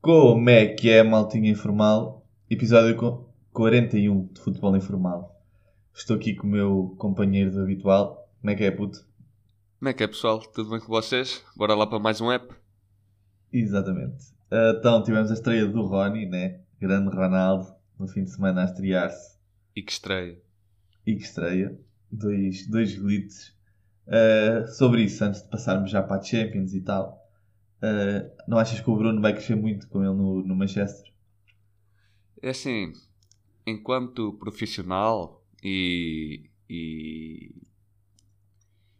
Como é que é, maltinha informal? Episódio co- 41 de Futebol Informal. Estou aqui com o meu companheiro do habitual. Como é que é, puto? Como é que é, pessoal? Tudo bem com vocês? Bora lá para mais um app? Exatamente. Ah, Então, tivemos a estreia do Rony, né? Grande Ronaldo, no fim de semana a estrear-se. E que estreia. E que estreia. Dois, dois glitches. Ah, sobre isso, antes de passarmos já para a Champions e tal, ah, não achas que o Bruno vai crescer muito com ele no, no Manchester? É assim, enquanto profissional e, e,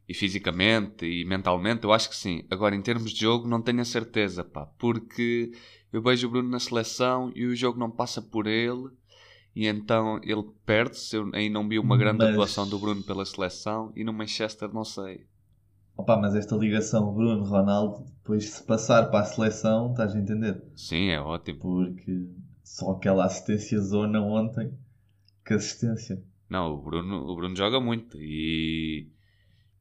e fisicamente e mentalmente, eu acho que sim. Agora, em termos de jogo, não tenho a certeza, pá. Porque eu vejo o Bruno na seleção e o jogo não passa por ele. E então ele perde-se. Eu aí não vi uma grande Mas- atuação do Bruno pela seleção. E no Manchester, não sei. Opa, mas esta ligação Bruno-Ronaldo, depois se passar para a seleção, estás a entender? Sim, é ótimo. Porque só aquela assistência zona ontem, que assistência. Não, o Bruno, o Bruno joga muito e,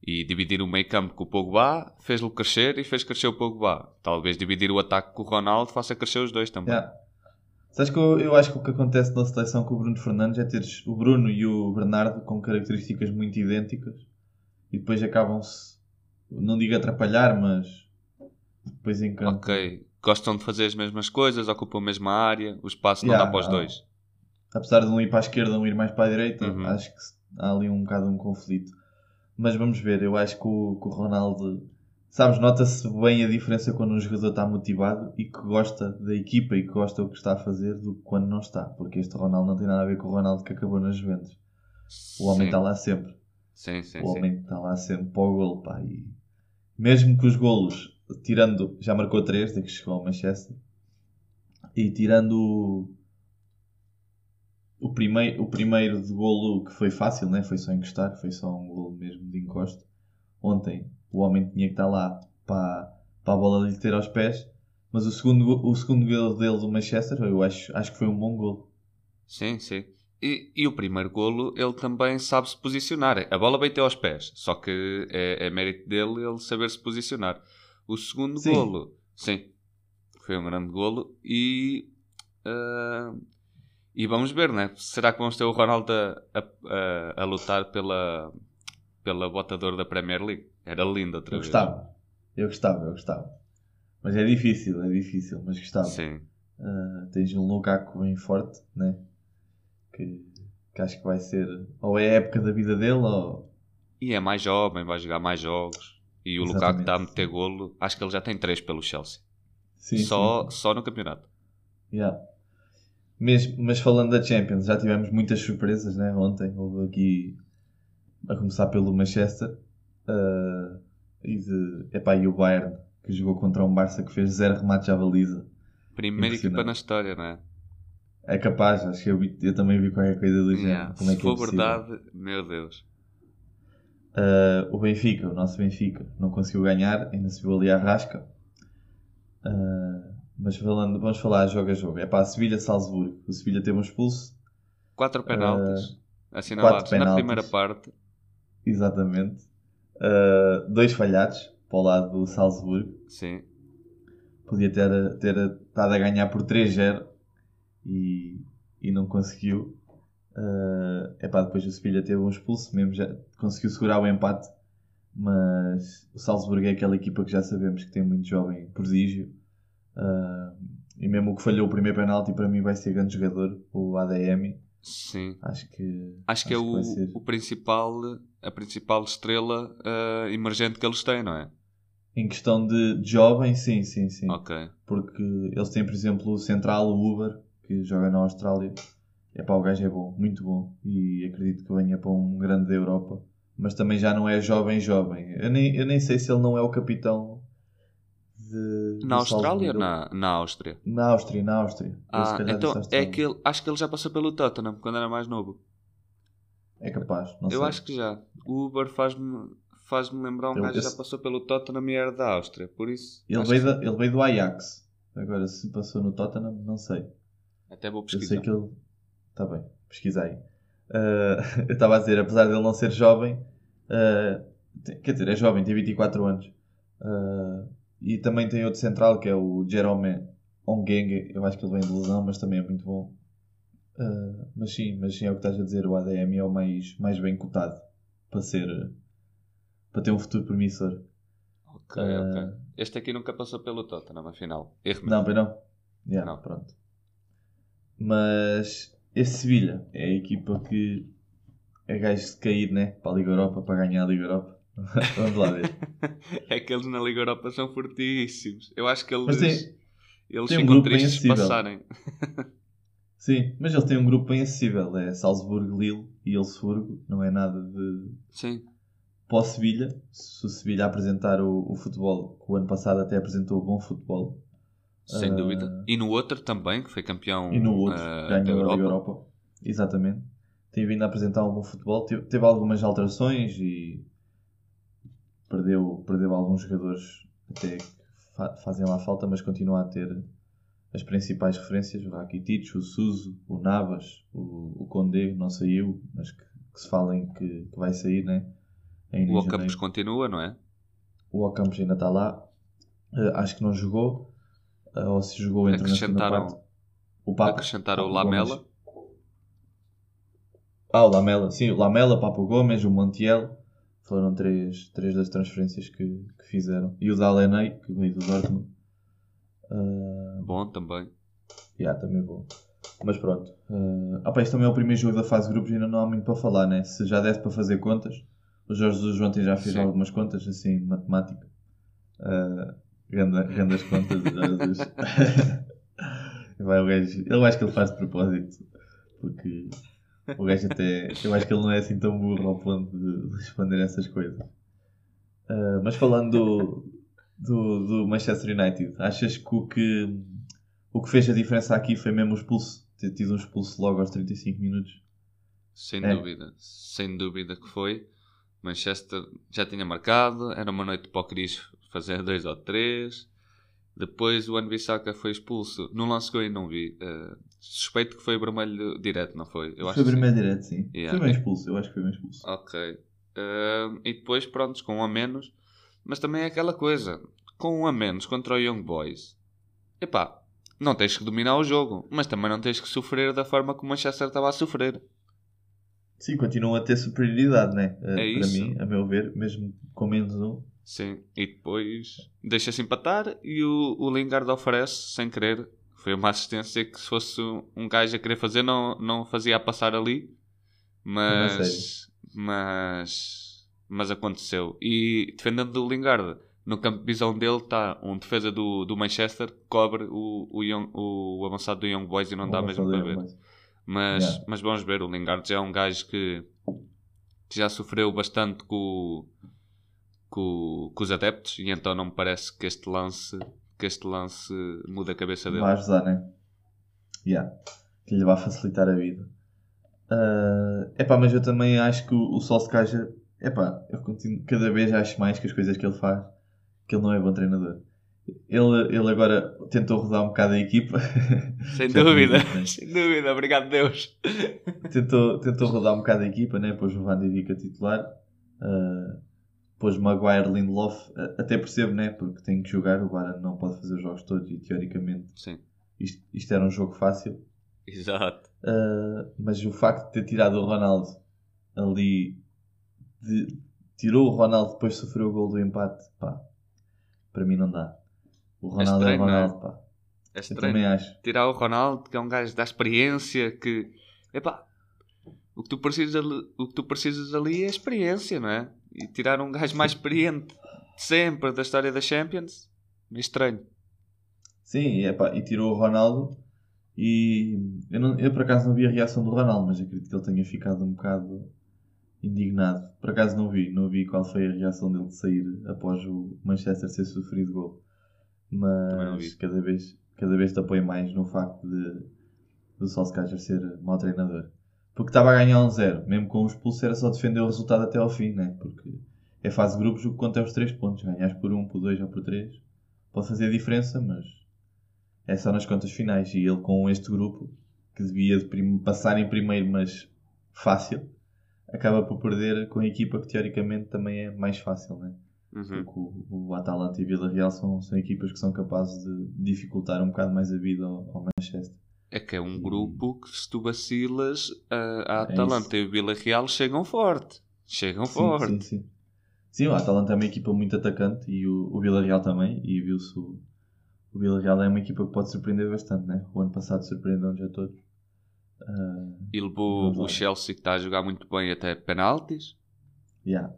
e dividir o meio campo com o Pogba fez-lo crescer e fez crescer o Pogba. Talvez dividir o ataque com o Ronaldo faça crescer os dois também. Yeah. Sabes que eu, eu acho que o que acontece na seleção com o Bruno Fernandes é teres o Bruno e o Bernardo com características muito idênticas e depois acabam-se, não digo atrapalhar, mas depois em campo. Ok, gostam de fazer as mesmas coisas, ocupam a mesma área, o espaço não Yeah, dá para os ah. dois. apesar de um ir para a esquerda, um ir mais para a direita, Uhum. acho que há ali um bocado um conflito. Mas vamos ver, eu acho que o, que o Ronaldo, sabes, nota-se bem a diferença quando um jogador está motivado e que gosta da equipa e que gosta do que está a fazer do que quando não está. Porque este Ronaldo não tem nada a ver com o Ronaldo que acabou nas Juventus. O homem sim, está lá sempre. Sim, sim, o homem está lá sempre para o golo, pá. E mesmo que os golos, tirando, já marcou 3 desde que chegou ao Manchester, e tirando o, o, primeiro, o primeiro de golo que foi fácil, né? foi só encostar, foi só um golo mesmo de encosto. Ontem o homem tinha que estar lá para, para a bola lhe ter aos pés, mas o segundo, o segundo golo dele do Manchester, eu acho, acho que foi um bom golo. Sim, sim. E, e o primeiro golo, ele também sabe se posicionar. A bola até aos pés, só que é, é mérito dele ele saber se posicionar. O segundo Sim. golo, sim, foi um grande golo. E, ah, e vamos ver, né? Será que vamos ter o Ronaldo a, a, a- a lutar pela, pela botador da Premier League? Era lindo outra Eu vez. gostava, eu gostava, eu gostava. Mas é difícil, é difícil, mas gostava. Sim. Uh, tens um Lukaku bem forte, né? Que, que acho que vai ser ou é a época da vida dele ou E é mais jovem, vai jogar mais jogos. E o Lukaku está a meter golo. Acho que ele já tem três pelo Chelsea. sim, só, sim, só no campeonato. Yeah. Mesmo, mas falando da Champions, já tivemos muitas surpresas, né? Ontem houve aqui a começar pelo Manchester uh, e, de, epá, e o Bayern que jogou contra um Barça que fez zero remates à baliza. Primeira equipa na história, não é? É capaz, acho que eu, vi- eu também vi qualquer coisa do género. Yeah, Como é Se que é for possível? verdade, meu Deus. Uh, o Benfica, o nosso Benfica, não conseguiu ganhar, ainda se viu ali a rasca. Uh, mas falando, vamos falar jogo a jogo. É para a Sevilha-Salzburgo. O Sevilha teve um expulso, Quatro penaltis assinalados quatro na primeira parte. exatamente. Uh, dois falhados para o lado do Salzburgo. Sim. Podia ter, ter estado a ganhar por 3-0 e, e não conseguiu. Uh, epá, depois o Sevilha teve um expulso, mesmo já conseguiu segurar o empate, mas o Salzburgo é aquela equipa que já sabemos que tem muito jovem prodígio. Uh, e mesmo o que falhou o primeiro penalti para mim vai ser grande jogador, o ADM. Sim. Acho que, Acho que é o, o principal, a principal estrela ah, emergente que eles têm, não é? Em questão de de jovem, sim, sim, sim. Ok. Porque eles têm, por exemplo, o Central, o Uber, que joga na Austrália. É pá, o gajo é bom, muito bom. E acredito que venha para um grande da Europa. Mas também já não é jovem, jovem. Eu nem, eu nem sei se ele não é o capitão de. Na do Austrália ou na, na Áustria? Na Áustria, na Áustria. Ah, então é que ele, acho que ele já passou pelo Tottenham quando era mais novo. É capaz, não Eu sei. acho que já. O Uber faz-me faz-me lembrar um Eu- gajo que eu- já passou pelo Tottenham e era da Áustria, por isso. Ele veio, que da- ele veio do Ajax. Agora, se passou no Tottenham, não sei. Até vou Eu pesquisar. sei que ele. Está bem, pesquisa aí. Uh, eu estava a dizer, apesar de ele não ser jovem, uh, quer dizer, é jovem, tem 24 anos. Uh, e também tem outro central que é o Jerome Ongenge. Eu acho que ele vem de lesão, mas também é muito bom. Uh, mas sim, mas sim é o que estás a dizer. O ADM é o mais, mais bem cotado para ser para ter um futuro promissor. Ok, Uh, ok. Este aqui nunca passou pelo Tottenham, afinal. Erro. Não, bem não. Yeah, Não. Pronto. Mas esse Sevilha é a equipa que é gajo de cair né, para a Liga Europa, para ganhar a Liga Europa. Vamos lá ver. É que eles na Liga Europa são fortíssimos. Eu acho que eles, Mas tem- eles tem um ficam bem tristes se passarem. Sim, mas eles têm um grupo bem acessível. É Salzburgo, Lille e Elfsburgo. Não é nada de... Sim. Para o Sevilha, se o Sevilha apresentar o, o futebol, que o ano passado até apresentou bom futebol, Sem Ah. dúvida. E no outro também, que foi campeão e no outro ah, ganhou da Europa. Liga Europa. Exatamente. Tem vindo a apresentar um bom futebol. Teve, teve algumas alterações e perdeu, perdeu alguns jogadores até que fa- fazem lá falta, mas continua a ter as principais referências. O Rakitic, o Suso, o Navas, o, o Condé, não saiu, mas que, que se falem que, que vai sair, né? Em O. Ocampos continua, não é? O Ocampos ainda está lá. Eh, acho que não jogou. eh, ou se jogou segunda Acrescentaram- parte. O Papa. Acrescentaram o Lamela. Gomes. Ah, o Lamela. Sim, o Lamela, Papo Gomes, o Montiel. Foram três, três das transferências que, que fizeram. E o Dalenay, que veio do Dortmund. Uh, Bom também. yeah, também vou. Mas pronto. Uh, ah, pá, este também é o primeiro jogo da fase de grupos e ainda não há muito para falar, né? Se já desse para fazer contas. O Jorge Jesus ontem já fez Sim. algumas contas, assim, de matemática. Uh, ganda- grandes contas do Jorge Jesus. Vai, o gajo, eu acho que ele faz de propósito. Porque o gajo até. Eu acho que ele não é assim tão burro ao ponto de responder essas coisas. Uh, mas falando do, do, do Manchester United, achas que o, que o que fez a diferença aqui foi mesmo o expulso? Ter tido um expulso logo aos 35 minutos? Sem É. dúvida. Sem dúvida que foi. Manchester já tinha marcado. Era uma noite para o Cris fazer dois ou três. Depois o Anbissaka foi expulso. No lance que eu ainda não vi. eh, suspeito que foi vermelho direto, não foi? Eu acho foi que sim. vermelho direto, sim. Yeah. Foi bem expulso, eu acho que foi bem expulso. Ok. Ahm, e depois, prontos, com um a menos. Mas também é aquela coisa. Com um a menos contra o Young Boys. Epá, não tens que dominar o jogo. Mas também não tens que sofrer da forma como o Manchester estava a sofrer. Sim, continuam a ter superioridade, né? Uh, É Para isso. mim, a meu ver, mesmo com menos um. Sim. E depois deixa-se empatar e o, o Lingard oferece, sem querer. Foi uma assistência que se fosse um gajo a querer fazer, não, não fazia a passar ali. Mas. Mas. Mas aconteceu. E defendendo do Lingard, no campo de visão dele está um defesa do, do Manchester que cobre o, o, Young- o avançado do Young Boys e não dá Vou mesmo para ver. Mas, Yeah. mas vamos ver, o Lingard já é um gajo que, que já sofreu bastante com, com, com os adeptos e então não me parece que este lance que este lance muda a cabeça dele. Vai ajudar, né? Yeah. Que lhe vai facilitar a vida. Uh, epá, mas eu também acho que o, o Solskjaer, epá, eu continuo, cada vez acho mais que as coisas que ele faz, que ele não é bom treinador. Ele, ele agora tentou rodar um bocado a equipa. Sem dúvida, sem dúvida, obrigado Deus. tentou, tentou rodar um bocado a equipa, né? pôs o Van Beek a titular, uh, pôs Maguire, Lindelof, até percebo, né? porque tem que jogar, o Varane não pode fazer os jogos todos e teoricamente Sim, isto, isto era um jogo fácil. exato. Uh, mas o facto de ter tirado o Ronaldo ali, de- tirou o Ronaldo depois sofreu o gol do empate, pá, para mim não dá. O Ronaldo é, estranho, o não é? Ronaldo, pá. É Eu também acho. Tirar o Ronaldo, que é um gajo da experiência, que epá, o que tu precisas ali, o que tu precisas ali é experiência, não é? E tirar um gajo mais experiente de sempre da história da Champions, é estranho. Sim, e, epá, e tirou o Ronaldo e eu, não- eu por acaso não vi a reação do Ronaldo, mas acredito que ele tenha ficado um bocado indignado. Por acaso não vi, não vi qual foi a reação dele de sair após o Manchester ser sofrido gol. Mas cada vez, cada vez te apoio mais no facto de do Solskjaer ser mau treinador. Porque estava a ganhar um zero, mesmo com o expulso era só defender o resultado até ao fim, né? Porque é fase de grupos, o que conta é os 3 pontos. Ganhas por 1, um, por 2 ou por 3 pode fazer diferença, mas é só nas contas finais. E ele com este grupo, que devia de passar em primeiro, mas fácil, acaba por perder com a equipa que teoricamente também é mais fácil, né? Uhum. Porque o, o Atalanta e Vila Real são, são equipas que são capazes de dificultar um bocado mais a vida ao, ao Manchester. É que é um grupo que se tu vacilas, a, a É Atalanta e o Vila Real chegam forte. Chegam Sim, forte. sim, sim. Sim, o Atalanta é uma equipa muito atacante e o, o Vila Real também. E viu-se o, o Vila Real é uma equipa que pode surpreender bastante, né? O ano passado surpreendeu-nos a todos. Ah, E levou o Chelsea que está a jogar muito bem até penaltis. Yeah.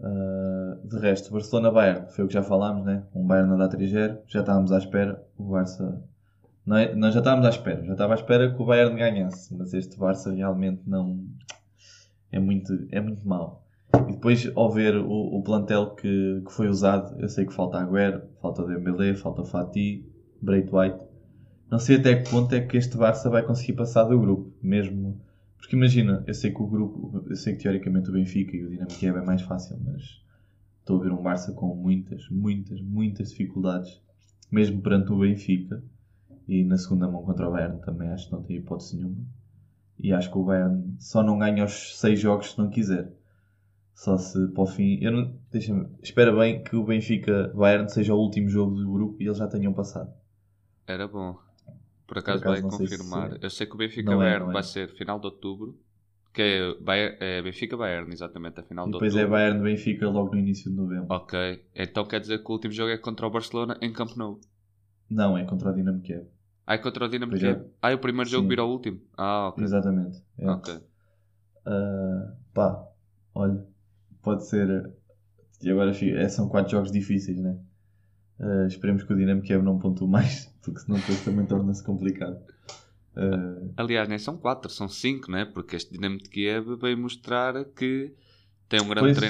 Uh, de resto, Barcelona-Bayern, foi o que já falámos, né? Um Bayern a dar 3-0, já estávamos à espera. O Barça. É- nós já estávamos à espera, já estava à espera que o Bayern ganhasse, mas este Barça realmente não. É muito, é muito mau. E depois, ao ver o, o plantel que, que foi usado, eu sei que falta Agüero, falta Dembélé, falta Fati, Braithwaite. Não sei até que ponto é que este Barça vai conseguir passar do grupo, mesmo porque imagina, eu sei que o grupo, eu sei que teoricamente o Benfica e o Dinamo Kiev é mais fácil, mas estou a ver um Barça com muitas, muitas, muitas dificuldades, mesmo perante o Benfica e na segunda mão contra o Bayern também acho que não tem hipótese nenhuma. E acho que o Bayern só não ganha os seis jogos se não quiser. Só se para o fim, eu não, deixa-me, espera bem que o Benfica Bayern seja o último jogo do grupo e eles já tenham passado. Era bom. Por acaso, acaso vai não sei se confirmar. é. Eu sei que o Benfica Não é, Bayern não é. vai ser final de outubro. Que é, é Benfica Bayern, exatamente, a final E de depois é outubro. Bayern Benfica logo no início de novembro. Ok. Então quer dizer que o último jogo é contra o Barcelona em Camp Nou. Não, é contra o Dinamo Kiev. Ah, é contra o Dinamo Pois é. Kiev. Ah, e o primeiro jogo vira o último. Ah, ok. Exatamente. é. Ok. Ah, pá, olha, pode ser. E agora fica- é, são quatro jogos difíceis, né? Ah, esperemos que o Dinamo Kiev não pontue mais, porque senão depois também torna-se complicado. Ah, Aliás, nem são quatro, são cinco, né? Porque este Dinamo de Kiev veio mostrar que tem um grande Pois, sim.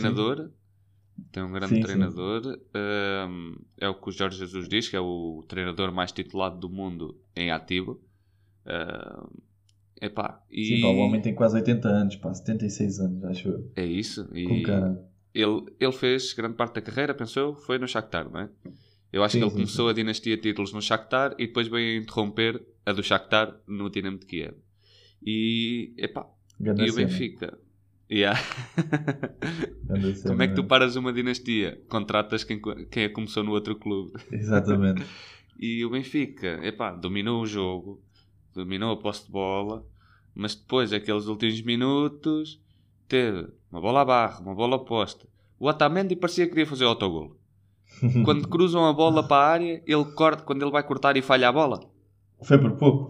Tem um grande Sim, sim. treinador. Ahm, é o que o Jorge Jesus diz, que é o treinador mais titulado do mundo em ativo. Ahm, epá, e sim, pá, o homem tem quase 80 anos, pá, 76 anos, acho eu. é isso. E ele, ele fez grande parte da carreira, pensou, foi no Shakhtar, não é? Eu acho Sim, que ele sim, começou a dinastia de títulos no Shakhtar e depois veio a interromper a do Shakhtar no Dinamo de Kiev. E, epá, e o Benfica? Yeah. Como é que tu paras uma dinastia? Contratas quem, quem a começou no outro clube. Exatamente. E o Benfica, epá, dominou o jogo, dominou a posse de bola, mas depois, aqueles últimos minutos, teve uma bola à barra, uma bola oposta. O Otamendi parecia que queria fazer autogol. Quando cruzam a bola para a área, ele corta, quando ele vai cortar e falha a bola. Foi por pouco.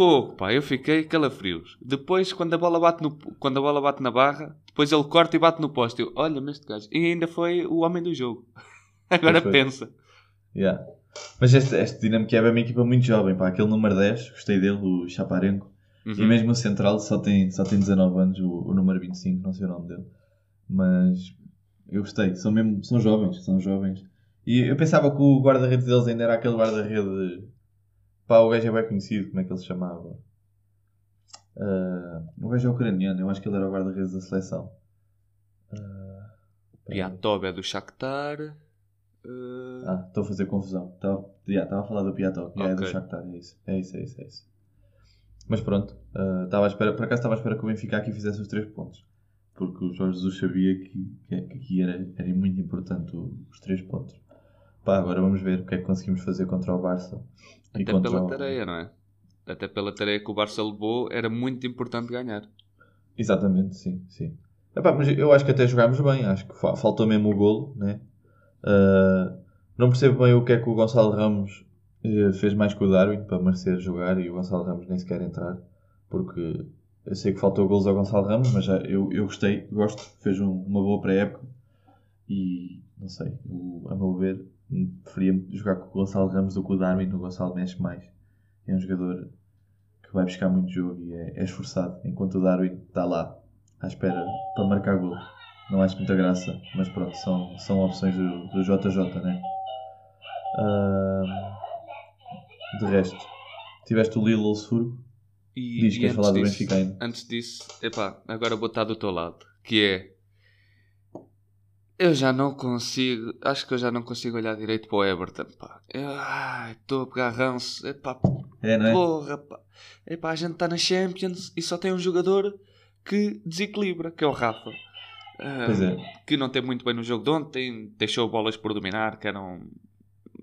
Fogo, pá, eu fiquei calafrios. Depois, quando a bola bate, no, quando a bola bate na barra, depois ele corta e bate no poste. Eu, olha, mas este gajo. E ainda foi o homem do jogo. Agora foi. pensa. Yeah. Mas este, este Dinamo Kiev é uma equipa muito jovem, pá. Aquele número 10, gostei dele, o Chaparenko. Uhum. E mesmo o Central só tem, só tem 19 anos, o, o número 25, não sei o nome dele. Mas eu gostei, são mesmo, são jovens, são jovens. E eu pensava que o guarda-redes deles ainda era aquele guarda-rede. Pá, o gajo é bem conhecido, como é que ele se chamava? Ah, o gajo é ucraniano, eu acho que ele era o guarda-redes da seleção. Ah, pera aí. Piatov é do Shakhtar. Uh, Ah, estou a fazer confusão. Estava yeah, a falar do Piatov. Yeah, É do. Shakhtar, é isso. É isso, é isso, é isso. Mas pronto, ah, estava à espera, por acaso estava à espera que o Benfica aqui fizesse os três pontos. Porque o Jorge Jesus sabia que, que, que aqui era, era muito importante os três pontos. Pá, agora vamos ver o que é que conseguimos fazer contra o Barça. até pela o- tarefa, não é? Até pela tarefa que o Barça levou, era muito importante ganhar. Exatamente, sim, sim. Epá, mas eu acho que até jogámos bem, acho que fa- faltou mesmo o golo, né? Ah, não percebo bem o que é que o Gonçalo Ramos eh, fez mais que o Darwin para merecer jogar e o Gonçalo Ramos nem sequer entrar, porque eu sei que faltou golos ao Gonçalo Ramos, mas já, eu, eu gostei, gosto, fez um- uma boa pré-época e não sei, eu, a meu ver, preferia jogar com o Gonçalo Ramos do que o Darwin, o Gonçalo mexe mais, é um jogador que vai buscar muito jogo e é, é esforçado, enquanto o Darwin está lá à espera para marcar gol. Não acho muita graça, mas pronto, são, são opções do, do JJ, né? Ahm, de resto, tiveste o Lilo Sulfuro, E, diz que queres antes falar do disso- Benfica ainda. Antes disso, epá, agora vou estar do teu lado. Que é. Eu já não consigo, acho que eu já não consigo olhar direito para o Everton, pá. Estou a pegar ranço, epá, É, não é? porra, pá. Epá, a gente está na Champions e só tem um jogador que desequilibra, que é o Rafa. Ah, Pois é. Que não tem muito bem no jogo de ontem, deixou bolas por dominar, que eram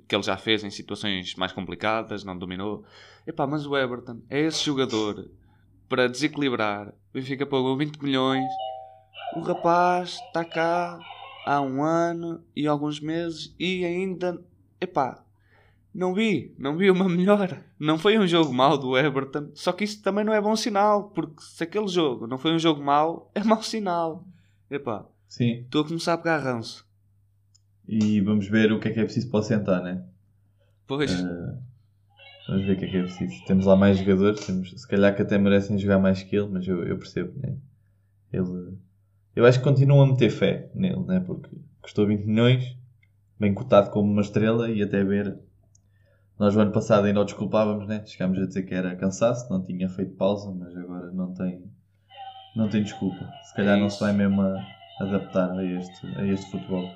que ele já fez em situações mais complicadas, não dominou. Epá, mas o Everton é esse jogador para desequilibrar. O Benfica pagou 20 milhões. O rapaz está cá há um ano e alguns meses e ainda, epá, não vi, não vi uma melhora. Não foi um jogo mau do Everton, só que isso também não é bom sinal, porque se aquele jogo não foi um jogo mau, é mau sinal. Epá, Sim. estou a começar a pegar ranço. E vamos ver o que é que é preciso para sentar, né? Pois, Eh, vamos ver o que é que é preciso. Temos lá mais jogadores, temos, se calhar que até merecem jogar mais que ele, mas eu, eu percebo, né? Ele, eu acho que continuam a meter fé nele, né? Porque custou 20 milhões, bem cotado como uma estrela e até ver. Nós o ano passado ainda o desculpávamos, né? Chegámos a dizer que era cansaço, não tinha feito pausa, mas agora não tem, não tem desculpa. Se calhar É não se vai mesmo a adaptar a este, a este futebol.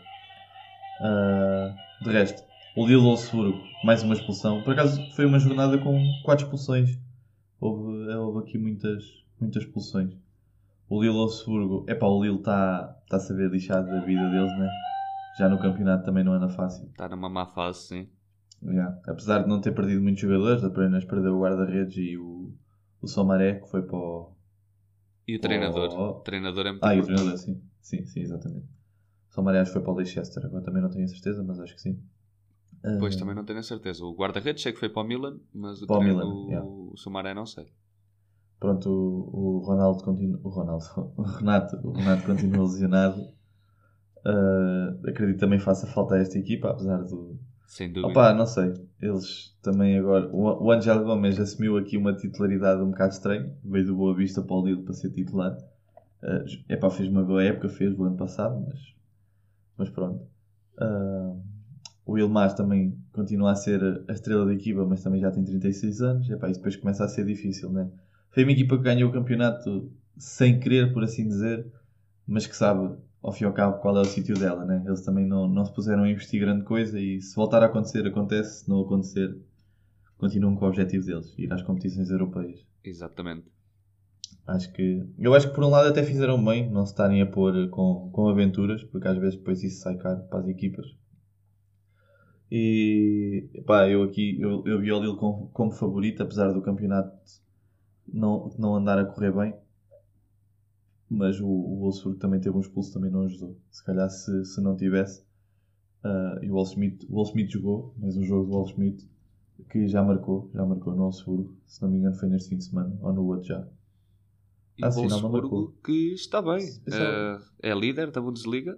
Ah, de resto, o Lille Wolfsburgo, mais uma expulsão. Por acaso foi uma jornada com quatro expulsões. Houve, houve aqui muitas, muitas expulsões. O Lille Wolfsburgo, epá, o Lille está tá a saber lixar da vida deles, né? Já no campeonato também não anda fácil. está numa má fase, sim. Yeah. Apesar de não ter perdido muitos jogadores, apenas perdeu o guarda-redes e o, o Somaré, que foi para o. E o treinador? Oh. O treinador é muito Ah, e o treinador, sim. Sim, sim, exatamente. O Somaré acho que foi para o Leicester, agora também não tenho a certeza, mas acho que sim. Pois Ah, também não tenho a certeza. O guarda-redes sei que foi para o Milan, mas o, Para o Milan, o, yeah. o Sumaré não sei. Pronto, o, o Ronaldo continua. O Ronaldo, o Renato, o Renato continua lesionado. Ah, acredito que também faça falta a esta equipa, apesar do. Sem dúvida. Opa, não sei. Eles também agora. O, o Angel Gomes assumiu aqui uma titularidade um bocado estranha. Veio do Boa Vista para o Lille para ser titular. Ah, epá, fez uma boa época, fez o ano passado, mas. Mas pronto. Ah, o Ilmar também continua a ser a estrela da equipa, mas também já tem 36 anos. Epá, isso depois começa a ser difícil, né? Foi uma equipa que ganhou o campeonato sem querer, por assim dizer, mas que sabe, ao fim e ao cabo, qual é o sítio dela, né? Eles também não, não se puseram a investir grande coisa e se voltar a acontecer, acontece. Se não acontecer, continuam com o objetivo deles, ir às competições europeias. Exatamente. Acho que... Eu acho que por um lado até fizeram bem não se estarem a pôr com, com aventuras, porque às vezes depois isso sai caro para as equipas. E pá, eu aqui eu, eu vi o Lille como, como favorito, apesar do campeonato não, não andar a correr bem. Mas o, o Wolfsburg também teve um expulso, também não ajudou. Se calhar se, se não tivesse. ah, e o Wolfsmith, o Wolfsmith jogou, mais um jogo do Wolfsmith que já marcou, já marcou no Wolfsburgo. Se não me engano foi neste fim de semana, ou no outro já. E Ah, o Wolfsburgo que está bem. Eh, é líder da Bundesliga.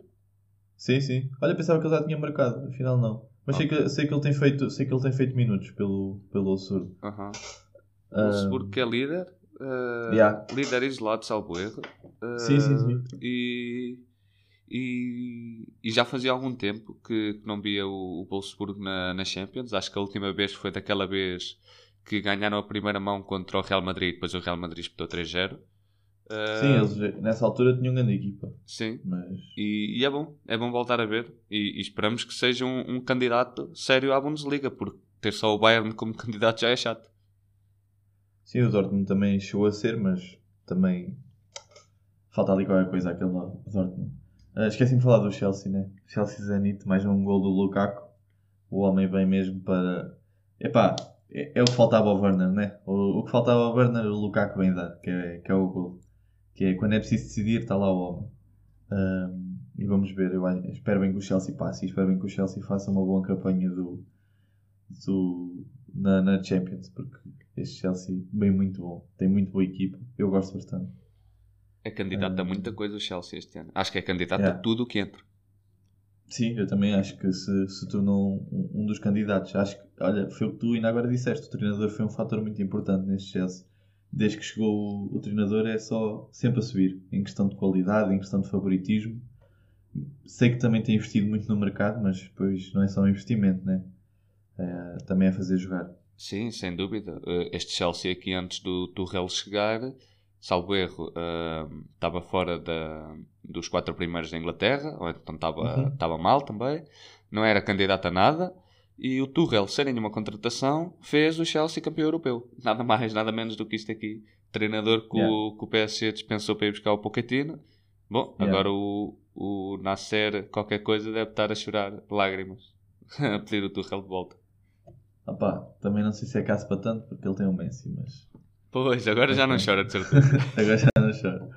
Sim, sim. Olha, pensava que ele já tinha marcado, afinal não. Mas sei, que, sei, que ele tem feito, sei que ele tem feito minutos pelo, pelo Wolfsburgo. Aham. O Ah, Wolfsburgo que é líder. eh, Yeah. Líder isolado, salvo erro. Eh, Sim, sim, sim. E, e, e já fazia algum tempo que, que não via o, o Wolfsburgo na, na Champions. Acho que a última vez foi daquela vez que ganharam a primeira mão contra o Real Madrid. Depois o Real Madrid espetou 3-0. Eh, Sim, eles nessa altura tinham grande equipa. Sim. Mas E, e é bom, é bom voltar a ver. E, e esperamos que seja um, um candidato sério à Bundesliga, porque ter só o Bayern como candidato já é chato. Sim, o Dortmund também chegou a ser, mas também falta ali qualquer coisa àquele Dortmund. Ah, Esqueci-me de falar do Chelsea, né? Chelsea Zenit, mais um gol do Lukaku. O homem vem mesmo para. Epá, é, é o que faltava ao Werner, né? O, o que faltava ao Werner, o Lukaku vem dar, que é, que é o gol. Que é quando é preciso decidir, está lá o homem. Ahm, e vamos ver, eu espero bem que o Chelsea passe e espero bem que o Chelsea faça uma boa campanha do, do, na, na Champions, porque este Chelsea bem muito bom, tem muito boa equipa, eu gosto bastante. É candidato a Ah. muita coisa o Chelsea este ano. Acho que é candidato Yeah. a tudo o que entra. Sim, eu também acho que se, se tornou um, um dos candidatos. Acho que, olha, foi o que tu ainda agora disseste, o treinador foi um fator muito importante neste Chelsea. Desde que chegou o, o treinador é só sempre a subir, em questão de qualidade, em questão de favoritismo. Sei que também tem investido muito no mercado, mas depois não é só um investimento, né? É, também é fazer jogar. Sim, sem dúvida. Eh, Este Chelsea aqui antes do Tuchel chegar salvo erro, uh, estava fora da, dos quatro primeiros da Inglaterra, ou então estava uhum. mal também, não era candidato a nada. E o Tuchel, sem nenhuma contratação, fez o Chelsea campeão europeu. Nada mais, nada menos do que isto aqui. Treinador que, yeah. o, que o PSG dispensou para ir buscar o Pochettino. Bom, yeah. agora o, o Nasser, qualquer coisa, deve estar a chorar lágrimas a pedir o Tuchel de volta. Opa, também não sei se é caso para tanto, porque ele tem o Messi, mas... Pois, agora já não chora, de certeza. agora já não chora.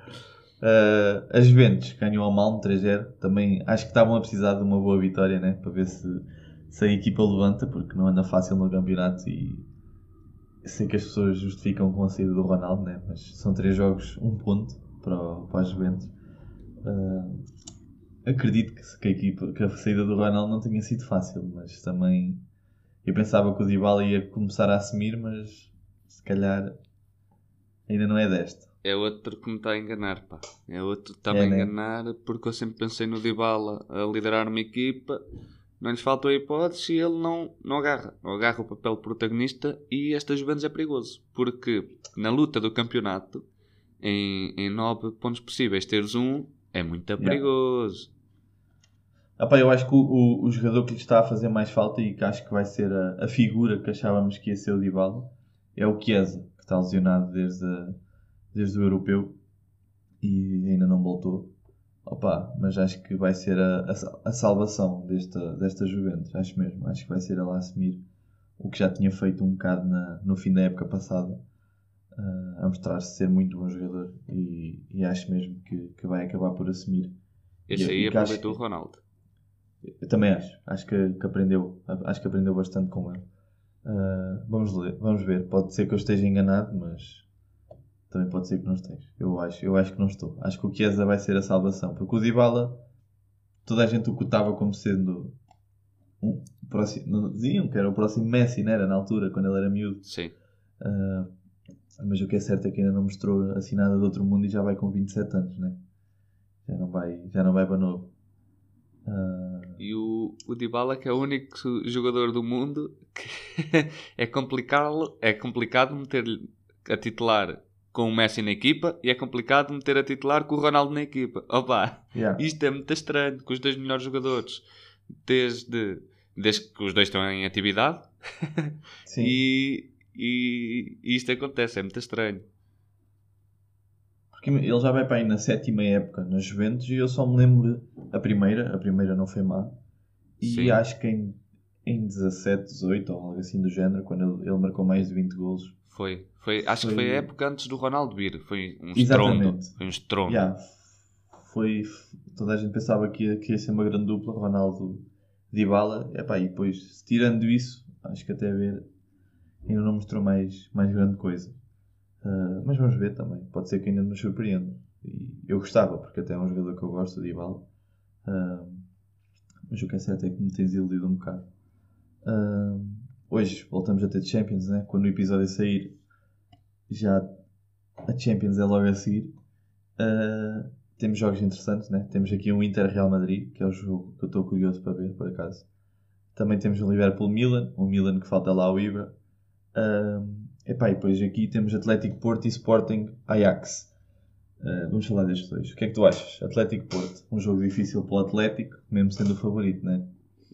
Uh, as Juventus ganhou ao Malmo 3-0. Também acho que estavam a precisar de uma boa vitória, né? Para ver se, se a equipa levanta, porque não anda fácil no campeonato e sei que as pessoas justificam com a saída do Ronaldo, né? Mas são três jogos, um ponto para, para as Juventus. Uh, acredito que, que, a equipa, que a saída do Ronaldo não tenha sido fácil, mas também eu pensava que o Dybala ia começar a assumir, mas se calhar ainda não é desta. É outro que me está a enganar, pá. É outro que está-me é, a né? enganar né? porque eu sempre pensei no Dybala a liderar uma equipa. Não lhes faltou a hipótese e ele não, não agarra. Não agarra o papel protagonista e esta Juventus é perigoso. Porque na luta do campeonato, em, em 9 pontos possíveis, teres um é muito yeah. Ah, pá, eu acho que o, o, o, jogador que lhe está a fazer mais falta e que acho que vai ser a, a figura que achávamos que ia ser o Dybala é o Chiesa, que está lesionado desde, desde o Europeu e ainda não voltou. Opa, mas acho que vai ser a, a, a, salvação desta, desta Juventus, acho mesmo. Acho que vai ser ela a assumir o que já tinha feito um bocado na, no fim da época passada, uh, a mostrar-se ser muito bom jogador e, e acho mesmo que, que, vai acabar por assumir. Esse aí aproveitou o Ronaldo. Eu também acho. Acho que, que, aprendeu. Acho que aprendeu bastante com ele. Uh, vamos, ler, vamos ver. Pode ser que eu esteja enganado, mas também pode ser que não esteja. Eu acho, eu acho que não estou. Acho que o Chiesa vai ser a salvação. Porque o Dybala, toda a gente o cotava como sendo um próximo. Não diziam que era o próximo Messi, não era? Na altura, quando ele era miúdo. Sim. Uh, mas o que é certo é que ainda não mostrou assim nada de outro mundo e já vai com 27 anos, né? Já não vai, já não vai para novo. Uh... E o, o Dybala que é o único jogador do mundo que é complicado, é complicado meter a titular com o Messi na equipa e é complicado meter a titular com o Ronaldo na equipa. Opa, yeah. isto é muito estranho com os dois melhores jogadores desde, desde que os dois estão em atividade e, e, e isto acontece, é muito estranho. Porque ele já vai para aí na sétima época nas Juventus e eu só me lembro a primeira, a primeira não foi má. E Sim. acho que em, em 17, 18 ou algo assim do género, quando ele, ele marcou mais de 20 golos. Foi, foi acho foi... que foi a época antes do Ronaldo vir. Foi um estrondo. Foi um estrondo. Yeah. Foi, toda a gente pensava que ia, que ia ser uma grande dupla, Ronaldo Dybala. Epá, e depois, tirando isso, acho que até ver ainda não mostrou mais, mais grande coisa. Uh, mas vamos ver também. Pode ser que ainda nos surpreenda. E eu gostava, porque até é um jogador que eu gosto, de Ibala. Uh, mas o que é certo é que me tens iludido um bocado. Uh, hoje voltamos a ter Champions, né? Quando o episódio sair, já a Champions é logo a seguir. Uh, temos jogos interessantes, né? Temos aqui um Inter Real Madrid, que é o jogo que eu estou curioso para ver, por acaso. Também temos o Liverpool Milan, o Milan que falta lá o Ibra. Uh, Epá, e depois aqui temos Atlético Porto e Sporting Ajax. Uh, vamos falar destes dois. O que é que tu achas? Atlético Porto, um jogo difícil para o Atlético, mesmo sendo o favorito, não é?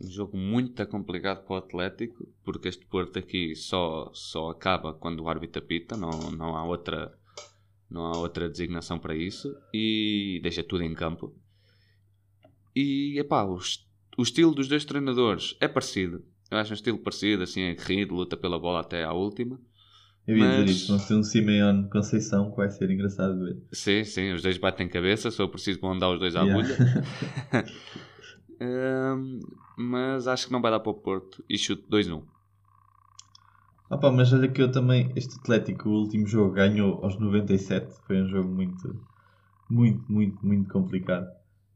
Um jogo muito complicado para o Atlético, porque este Porto aqui só, só acaba quando o árbitro apita, não, não, há outra, não há outra designação para isso, e deixa tudo em campo. E, epá, o, o estilo dos dois treinadores é parecido. Eu acho um estilo parecido, assim, aguerrido, luta pela bola até à última. Eu ia mas... dizer isso, não tem um Simeone Conceição que vai ser engraçado de ver. Sim, sim, os dois batem cabeça, só preciso mandar os dois à yeah. agulha. um, mas acho que não vai dar para o Porto e chute 2-1. Opa, mas olha que eu também, este Atlético, o último jogo, ganhou aos 97. Foi um jogo muito, muito, muito, muito complicado.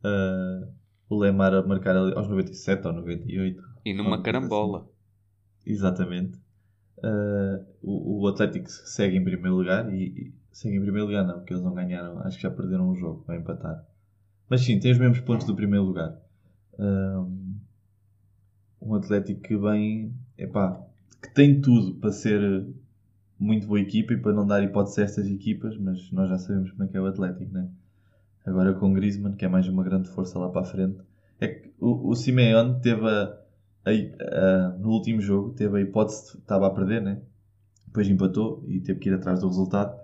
Uh, o Lemar a marcar ali aos 97 ou 98. E numa carambola. Assim. Exatamente. Uh, o, o, Atlético segue em primeiro lugar e, e, segue em primeiro lugar não, porque eles não ganharam, acho que já perderam um jogo, vai empatar. Mas sim, tem os mesmos pontos do primeiro lugar. Um, um Atlético que vem, epá, que tem tudo para ser muito boa equipa e para não dar hipótese a estas equipas, mas nós já sabemos como é que é o Atlético, né? Agora com o Griezmann, que é mais uma grande força lá para a frente. É que o, o Simeone teve a, a, a, no último jogo, teve a hipótese, de, estava a perder, né? Depois empatou e teve que ir atrás do resultado.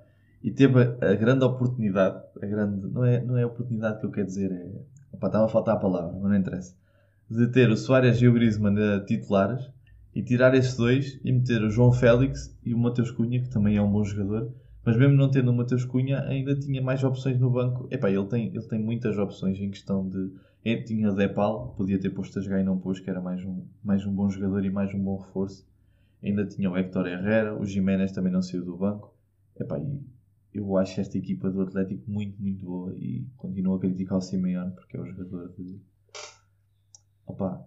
E teve a, a grande oportunidade, a grande, não é, não é oportunidade que eu quero dizer, é, opa, estava a faltar a palavra, mas não interessa, de ter o Soares e o Griezmann titulares e tirar esses dois e meter o João Félix e o Mateus Cunha, que também é um bom jogador, mas mesmo não tendo o Mateus Cunha, ainda tinha mais opções no banco. Epá, ele tem, ele tem muitas opções em questão de. Ele tinha Depal, podia ter posto a jogar e não pôs, que era mais um, mais um bom jogador e mais um bom reforço. Ainda tinha o Héctor Herrera, o Jiménez também não saiu do banco. Epá, e eu acho esta equipa do Atlético muito, muito boa e continuo a criticar o Simeone porque é o jogador de. Opa,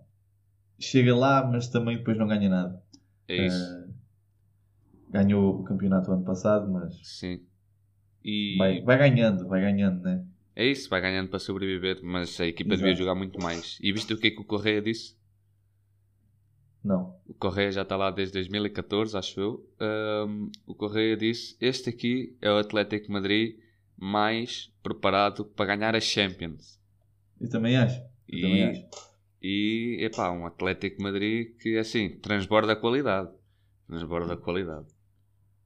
chega lá, mas também depois não ganha nada. É isso. Uh, ganhou o campeonato ano passado, mas. Sim. E... Vai, vai ganhando, vai ganhando, né? É isso, vai ganhando para sobreviver, mas a equipa Exato. devia jogar muito mais. E viste o que é que o Correia disse? Não. O Correia já está lá desde 2014, acho eu. Um, o Correia disse: Este aqui é o Atlético Madrid mais preparado para ganhar a Champions. Eu também acho. Eu e, também acho. E, epá, um Atlético Madrid que, assim, transborda a qualidade. Transborda a qualidade.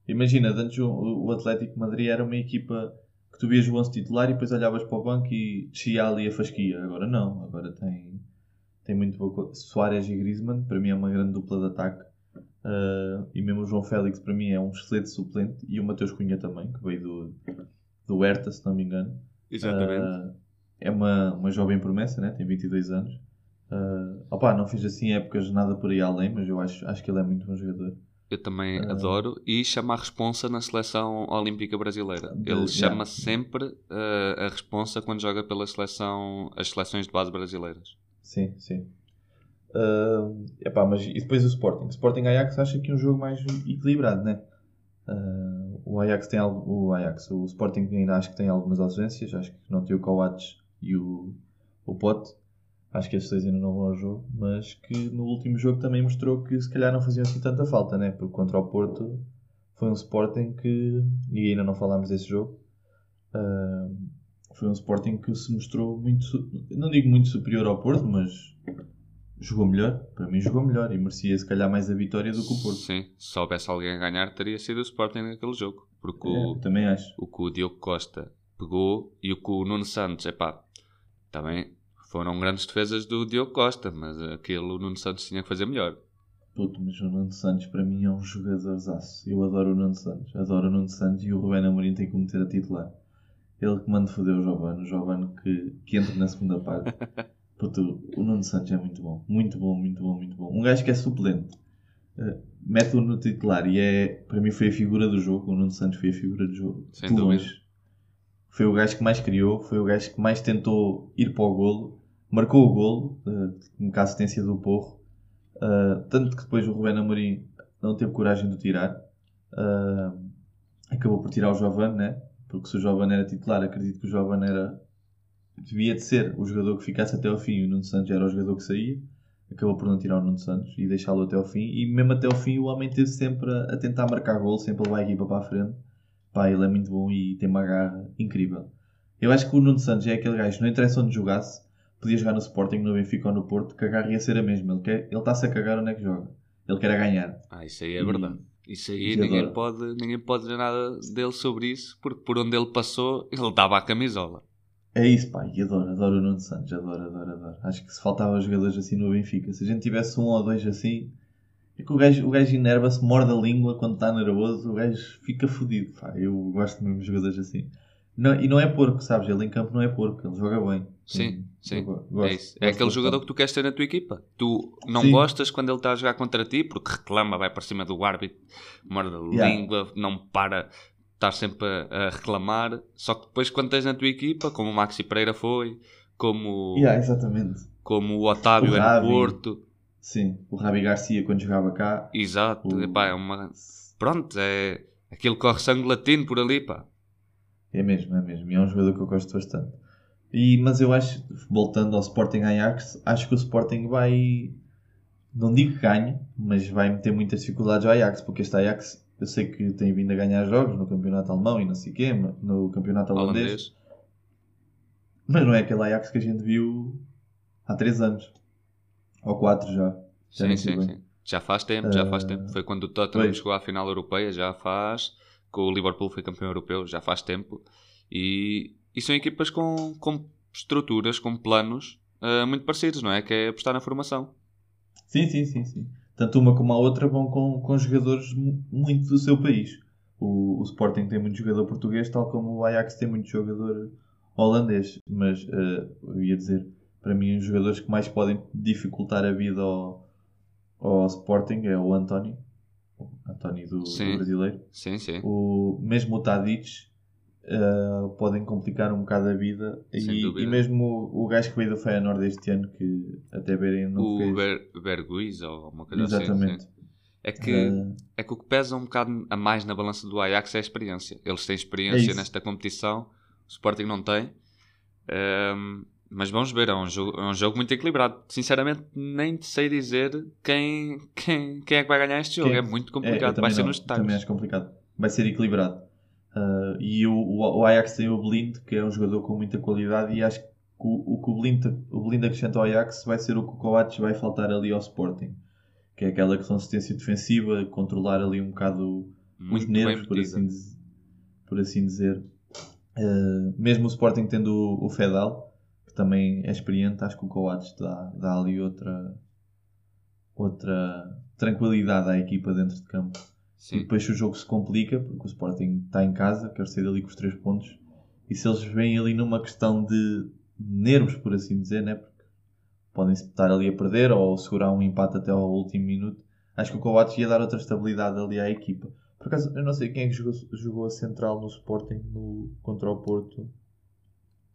Imagina, antes o, o Atlético Madrid era uma equipa tu vias o 11 titular e depois olhavas para o banco e descia ali a fasquia. Agora não, agora tem, tem muito boa Soares e Griezmann, para mim é uma grande dupla de ataque. Uh, e mesmo o João Félix, para mim, é um excelente suplente. E o Mateus Cunha também, que veio do, do Herta, se não me engano. Exatamente. Uh, é uma, uma jovem promessa, né? tem 22 anos. Uh, opa, não fiz assim épocas nada por aí além, mas eu acho, acho que ele é muito bom jogador. Eu também uh, adoro e chama a responsa na seleção olímpica brasileira. De, ele chama yeah. sempre uh, a responsa quando joga pela seleção, as seleções de base brasileiras. Sim, sim. Uh, epá, mas e depois o Sporting? O Sporting Ajax acha que é um jogo mais equilibrado, né? Uh, o Ajax tem algo, o Ajax, o Sporting ainda acho que tem algumas ausências, acho que não tem o Coates e o, o Pote. Acho que estes dois ainda não vão ao jogo, mas que no último jogo também mostrou que se calhar não faziam assim tanta falta, né? Porque contra o Porto foi um Sporting que, e ainda não falámos desse jogo, uh, foi um Sporting que se mostrou muito, não digo muito superior ao Porto, mas jogou melhor. Para mim jogou melhor e merecia se calhar mais a vitória do que o Porto. Sim, se soubesse alguém a ganhar teria sido o Sporting naquele jogo. Porque é, o, também acho. o que o Diogo Costa pegou e o que o Nuno Santos, é pá, também foram grandes defesas do Diogo Costa, mas aquilo o Nuno Santos tinha que fazer melhor. Puto, mas o Nuno Santos para mim é um jogadorzaço. Eu adoro o Nuno Santos. Adoro o Nuno Santos e o Rubén Amorim tem que meter a titular. Ele que manda foder o Giovanni. O Giovanni que, que entra na segunda parte. Puto, o Nuno Santos é muito bom. Muito bom, muito bom, muito bom. Um gajo que é suplente. Uh, Mete-o no titular e é... Para mim foi a figura do jogo. O Nuno Santos foi a figura do jogo. Sem dúvida. Foi o gajo que mais criou. Foi o gajo que mais tentou ir para o golo marcou o golo, uh, com a assistência do Porro, uh, tanto que depois o Rubén Amorim não teve coragem de tirar, uh, acabou por tirar o Giovanni, né? porque se o Giovanni era titular, acredito que o Giovanni era, devia de ser o jogador que ficasse até ao fim e o Nuno Santos era o jogador que saía, acabou por não tirar o Nuno Santos e deixá-lo até ao fim, e mesmo até ao fim o homem teve sempre a, a tentar marcar gol, sempre a levar a equipa para a frente, pá, ele é muito bom e tem uma garra incrível. Eu acho que o Nuno Santos é aquele gajo, não interessa onde jogasse, podia jogar no Sporting, no Benfica ou no Porto, que a garra ia ser a mesma. Ele, quer, ele está-se a cagar onde é que joga. Ele quer a ganhar. Ah, isso aí é e, verdade. Isso aí ninguém pode, ninguém pode dizer nada dele sobre isso, porque por onde ele passou, ele dava a camisola. É isso, pá, e adoro, adoro o Nuno Santos, adoro, adoro, adoro. Acho que se faltava jogadores assim no Benfica, se a gente tivesse um ou dois assim, é que o gajo, o gajo enerva-se, morde a língua quando está nervoso, o gajo fica fodido, pá. Eu gosto mesmo de jogadores assim. Não, e não é porco, sabes? Ele em campo não é porco, ele joga bem. Sim, sim. Gosto, é isso. É aquele jogador que tu queres ter na tua equipa. Tu não sim. gostas quando ele está a jogar contra ti porque reclama, vai para cima do árbitro, morde a yeah. língua, não para, estar sempre a, a, reclamar. Só que depois, quando tens na tua equipa, como o Maxi Pereira foi, como, yeah, exatamente. como o Otávio o é no Porto. Sim, o Rabi Garcia quando jogava cá. Exato, o... Epá, é uma. Pronto, é. Aquilo corre sangue latino por ali, pá. É mesmo, é mesmo. E é um jogador que eu gosto bastante. E, mas eu acho, voltando ao Sporting Ajax, acho que o Sporting vai. Não digo que ganhe, mas vai meter muitas dificuldades ao Ajax, porque este Ajax eu sei que tem vindo a ganhar jogos no campeonato alemão e não sei quê, no campeonato holandês, Holandês. mas não é aquele Ajax que a gente viu há 3 anos. Ou 4 já. Já Sim, sim, sim. Já faz tempo, já faz Eh, tempo. Foi quando o Tottenham pois. chegou à final europeia, já faz. Que o Liverpool foi campeão europeu, já faz tempo. E, e são equipas com, com estruturas, com planos eh, muito parecidos, não é? Que é apostar na formação. Sim, sim, sim, sim. Tanto uma como a outra vão com, com jogadores mu- muito do seu país. O, o Sporting tem muito jogador português, tal como o Ajax tem muito jogador holandês. Mas eh, eu ia dizer, para mim, os jogadores que mais podem dificultar a vida ao, ao Sporting é o António, António do, do brasileiro. Sim, sim. O, mesmo o Tadic eh, podem complicar um bocado a vida. E, e mesmo o, o gajo que veio do Feyenoord este ano, que até verem não O fez. Ber, Berguiz ou uma coisa Exatamente. assim. sim. É que, Eh, é que o que pesa um bocado a mais na balança do Ajax é a experiência. Eles têm experiência isso. nesta competição, o Sporting não tem. Ehm, mas vamos ver, é um, jogo, é um jogo muito equilibrado. Sinceramente, nem te sei dizer quem, quem, quem é que vai ganhar este jogo. Quem? É muito É, complicado, também vai ser não, nos Também detalhes. acho complicado. Vai ser equilibrado. Uh, e o, o, Ajax tem o Blind, que é um jogador com muita qualidade, e acho que o, o que o Blind, o Blind acrescenta ao Ajax vai ser o que o Coates vai faltar ali ao Sporting. Que é aquela consistência defensiva, controlar ali um bocado os Muito bem nervos, por assim, por assim dizer. Uh, mesmo o Sporting tendo o, o Fedal, que também é experiente, acho que o Coates dá, dá ali outra, outra tranquilidade à equipa dentro de campo. E Sim. depois o jogo se complica, porque o Sporting está em casa, quer sair dali com os três pontos. E se eles vêm ali numa questão de nervos, por assim dizer, né? porque podem estar ali a perder ou segurar um empate até ao último minuto, acho que o Coates ia dar outra estabilidade ali à equipa. Por acaso, eu não sei quem é que jogou, jogou a central no Sporting no, contra o Porto.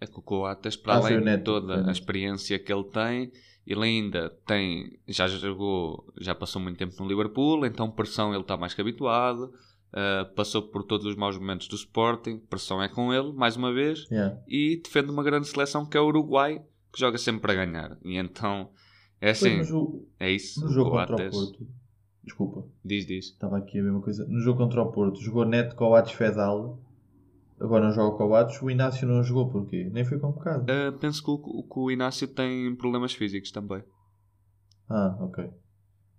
É que o Coates, para Ah, além de toda a experiência que ele tem, ele ainda tem, já jogou, já passou muito tempo no Liverpool, então pressão ele está mais que habituado, ah, passou por todos os maus momentos do Sporting, pressão é com ele, mais uma vez, Yeah. e defende uma grande seleção que é o Uruguai, que joga sempre para ganhar. E então, é Pois, assim, no jogo, é isso, no jogo contra o Coates, Porto, desculpa, diz, diz. estava aqui a ver uma coisa. No jogo contra o Porto, jogou Neto, Coates, Fedal. Agora não joga o Coates, o Inácio não jogou porquê? Nem foi convocado. Ah, penso que o, que o Inácio tem problemas físicos também. Ah, ok.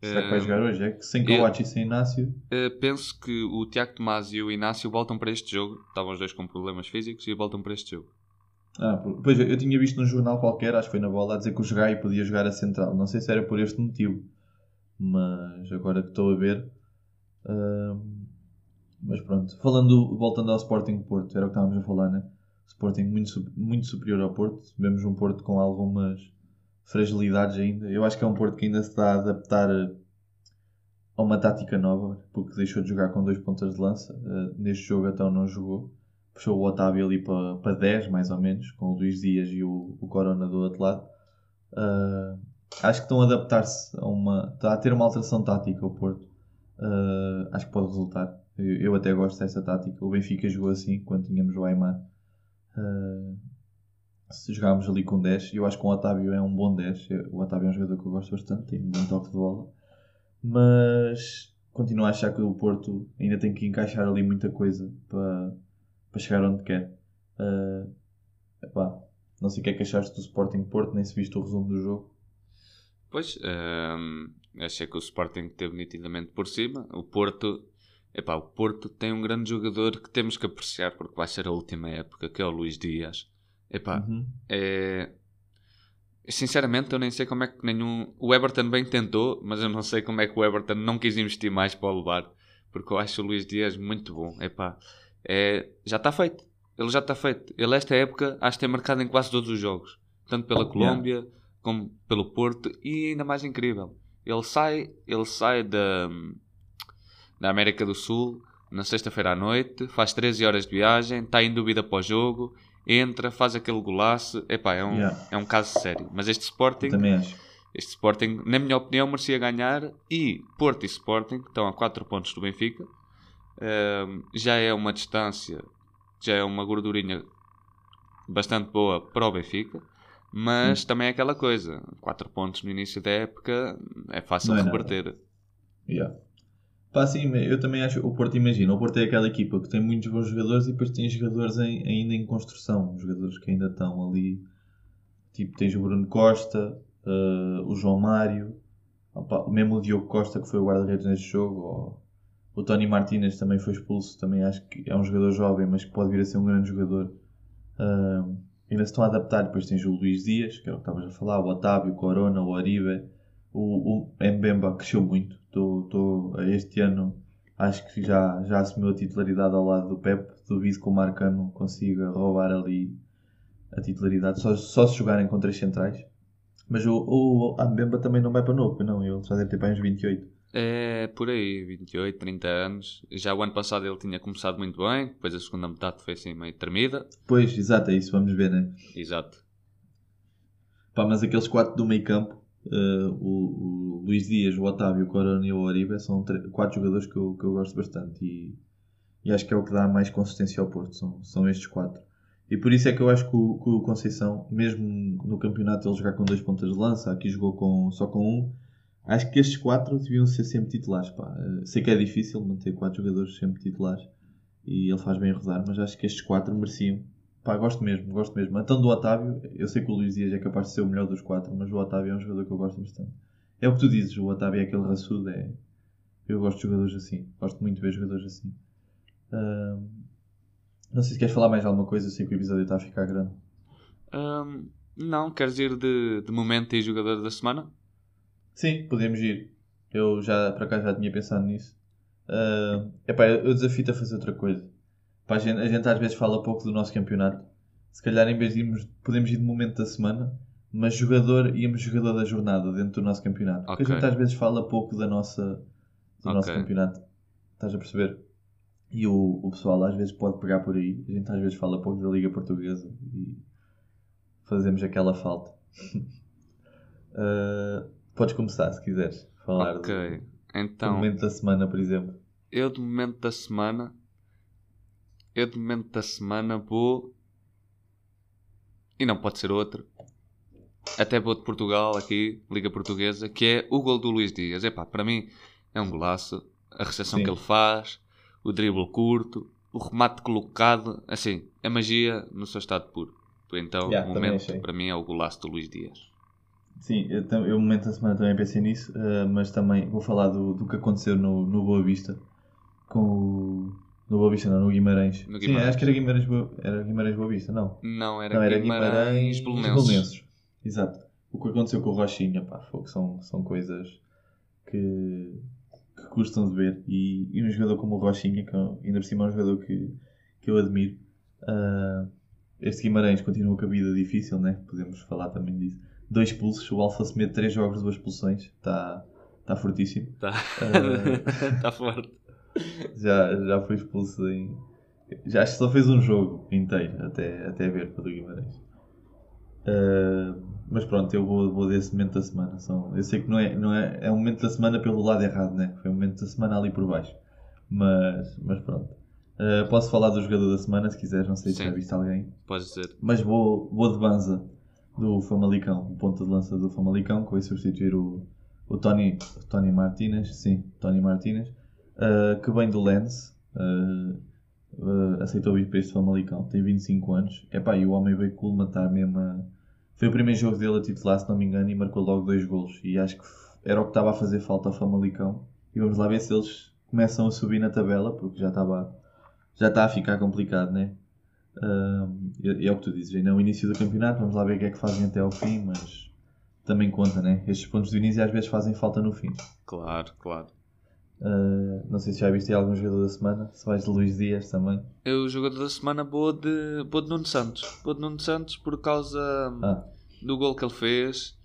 Será que vai Eh, jogar hoje? É que sem Coates e sem Inácio. Uh, penso que o Tiago Tomás e o Inácio voltam para este jogo. Estavam os dois com problemas físicos e voltam para este jogo. Ah, pois eu tinha visto num jornal qualquer, acho que foi na bola, a dizer que o Jogai podia jogar a central. Não sei se era por este motivo, mas agora que estou a ver. Mas pronto, falando, voltando ao Sporting Porto, era o que estávamos a falar, né? Sporting muito, muito superior ao Porto. Vemos um Porto com algumas fragilidades ainda. Eu acho que é um Porto que ainda se está a adaptar a uma tática nova, porque deixou de jogar com dois pontas de lança. Uh, neste jogo então não jogou. Puxou o Otávio ali para, para 10, mais ou menos, com o Luís Dias e o, o Corona do outro lado. Uh, acho que estão a adaptar-se a uma. Está a ter uma alteração tática o Porto. Uh, acho que pode resultar. Eu, até gosto dessa tática. O Benfica jogou assim quando tínhamos o Aymar. Uh, se jogámos ali com 10, eu acho que o Otávio é um bom 10. Eu- O Otávio é um jogador que eu gosto bastante, tem um bom toque de bola. Mas continuo a achar que o Porto ainda tem que encaixar ali muita coisa para, para chegar onde quer. Uh, epá, não sei o que é que achaste do Sporting Porto, nem se viste o resumo do jogo. Pois, hum, achei que o Sporting teve nitidamente por cima. O Porto, epá, o Porto tem um grande jogador que temos que apreciar porque vai ser a última época, que é o Luís Dias. Epá, Uhum. é... Sinceramente, eu nem sei como é que nenhum. O Everton bem tentou, mas eu não sei como é que o Everton não quis investir mais para o levar. Porque eu acho o Luís Dias muito bom. Epá, é... já está feito. Ele já está feito. Ele, esta época, acho que tem marcado em quase todos os jogos. Tanto pela Colômbia como pelo Porto. E ainda mais incrível. Ele sai, ele sai da, da América do Sul na sexta-feira à noite, faz 13 horas de viagem, está em dúvida para o jogo, entra, faz aquele golaço. Epá, é um, Yeah. é um caso sério. Mas este Sporting, este Sporting, na minha opinião, merecia ganhar. E Porto e Sporting estão a 4 pontos do Benfica. Ahm, já é uma distância, já é uma gordurinha bastante boa para o Benfica. Mas também é aquela coisa: 4 pontos no início da época é fácil Não é de reverter. Yeah. Pá, sim, eu também acho. O Porto, imagina, o Porto é aquela equipa que tem muitos bons jogadores e depois tem jogadores em- ainda em construção. Jogadores que ainda estão ali. Tipo, tens o Bruno Costa, eh, o João Mário, opa, mesmo o Diogo Costa, que foi o guarda-redes neste jogo, ou o Tony Martínez também foi expulso. Também acho que é um jogador jovem, mas que pode vir a ser um grande jogador. Eh, ainda se estão a adaptar. Depois tens o Luís Dias, que é o que estavas a falar, o Otávio, o Corona, o Oribe. O, o Mbemba cresceu muito. Tô, este ano acho que já, já assumiu a titularidade ao lado do Pep. Duvido que o Marcano consiga roubar ali a titularidade. Só, só se jogarem com três centrais. Mas o, o Mbemba também não vai para novo, não. Ele já deve ter para uns 28. É por aí, 28, 30 anos. Já o ano passado ele tinha começado muito bem, depois a segunda metade foi assim meio tremida. Pois, exato, é isso. Vamos ver, né? Exato. Pá, mas aqueles quatro do meio campo, eh, o, o Luís Dias, o Otávio, o Corona e o Oribe, são quatro jogadores que eu, que eu gosto bastante e, e acho que é o que dá mais consistência ao Porto, são, são estes quatro. E por isso é que eu acho que o, que o Conceição, mesmo no campeonato ele jogar com dois pontas de lança, aqui jogou com, só com um, acho que estes quatro deviam ser sempre titulares. Pá. Eh, Sei que é difícil manter quatro jogadores sempre titulares e ele faz bem rodar, mas acho que estes quatro mereciam. Pá, gosto mesmo, gosto mesmo. Então do Otávio, eu sei que o Luís Dias é capaz de ser o melhor dos quatro, mas o Otávio é um jogador que eu gosto bastante. É o que tu dizes, o Otávio é aquele raçudo, é... eu gosto de jogadores assim, gosto muito de ver jogadores assim. Não sei se queres falar mais alguma coisa, eu sei que o episódio está a ficar grande. Hum, não, queres ir de, de momento e jogador da semana? Sim, podemos ir. Eu já, por acaso, já tinha pensado nisso. Uh, epá, eu desafio-te a fazer outra coisa. A, gente, a gente às vezes fala pouco do nosso campeonato. Se calhar, em vez de irmos, podemos ir de momento da semana, mas jogador, íamos jogador da jornada dentro do nosso campeonato. Porque Ok. a gente às vezes fala pouco da nossa, do nosso Ok. campeonato. Estás a perceber? E o, o pessoal às vezes pode pegar por aí. A gente às vezes fala pouco da Liga Portuguesa e fazemos aquela falta. Uh, podes começar se quiseres. Falar do- ok. do, Então, momento da semana, por exemplo. eu de momento da semana. Eu de momento da semana vou. E não pode ser outro. Até vou de Portugal aqui, Liga Portuguesa, que é o gol do Luís Dias. Epá, para mim é um golaço. A recepção Sim. que ele faz, o drible curto, o remate colocado. Assim, a magia no seu estado puro. Então, Yeah, o momento para mim é o golaço do Luís Dias. Sim, eu, no momento da semana também pensei nisso, uh, mas também vou falar do, do que aconteceu no, no Boa Vista. Com o. No Boa Vista, não, no Guimarães. No Sim, Guimarães. acho que era Guimarães Boa, era Guimarães Boa Vista, não. Não, era, não, era Guimarães, Belenenses. Exato. O que aconteceu com o Rochinha, pá, fogo, são, são coisas que, que custam de ver. E, e um jogador como o Rochinha, que é- ainda por cima é um jogador que, que eu admiro. ah, este Guimarães continua com a vida difícil, né? Podemos falar também disso. Dois expulsos, o Alfa Semedo, três jogos, duas expulsões. Está tá fortíssimo. Tá. Ah. tá forte. Já, já foi expulso em. Já acho que só fez um jogo inteiro até, até ver para o Guimarães. Ah, mas pronto, eu vou, vou desse momento da semana. São, eu sei que não é, não é, é um momento da semana pelo lado errado, né? Foi um momento da semana ali por baixo. Mas, mas pronto. Ah, posso falar do jogador da semana se quiseres, não sei se Sim. já viste alguém. Podes dizer. Mas vou, vou de Banza do Famalicão, o ponta de lança do Famalicão, que vai substituir o, o Tony, o Tony Martínez, sim, Tony Martínez, uh, que vem do Lens, uh, uh, aceitou vir para este Famalicão, tem 25 anos, Epá, e o homem veio colmatar mesmo a... Foi o primeiro jogo dele a titular, se não me engano, e marcou logo dois golos. E acho que era o que estava a fazer falta ao Famalicão. E vamos lá ver se eles começam a subir na tabela, porque já estava já está a ficar complicado, né? Um, e é o que tu dizes, ainda é o início do campeonato, vamos lá ver o que é que fazem até ao fim, mas também conta, né? Estes pontos do início às vezes fazem falta no fim. Claro, claro. Uh, não sei se já viste aí algum jogador da semana, se vais de Luís Dias também. Eu, o jogador da semana, vou de, vou de Nuno Santos. Vou de Nuno Santos por causa Ah, do gol que ele fez,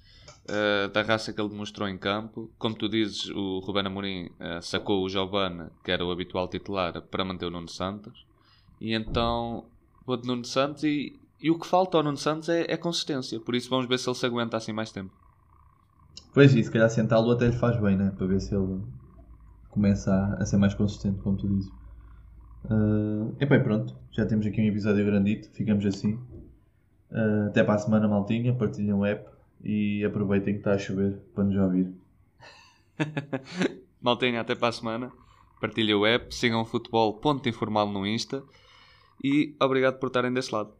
eh, da raça que ele demonstrou em campo. Como tu dizes, o Ruben Amorim eh, sacou o Giovanni, que era o habitual titular, para manter o Nuno Santos. E então vou de Nuno Santos e, e o que falta ao Nuno Santos é, é consistência. Por isso vamos ver se ele se aguenta assim mais tempo. pois, e se calhar sentá-lo até lhe faz bem, né? Para ver se ele começa a, a ser mais consistente, como tu dizes. Uh, e pronto, já temos aqui um episódio grandito, ficamos assim. Uh, até para a semana, maltinha, partilhem o app e aproveitem que está a chover para nos ouvir. Maltenha, até para a semana. partilhem o app, sigam o futebol ponto informal no Insta e obrigado por estarem desse lado.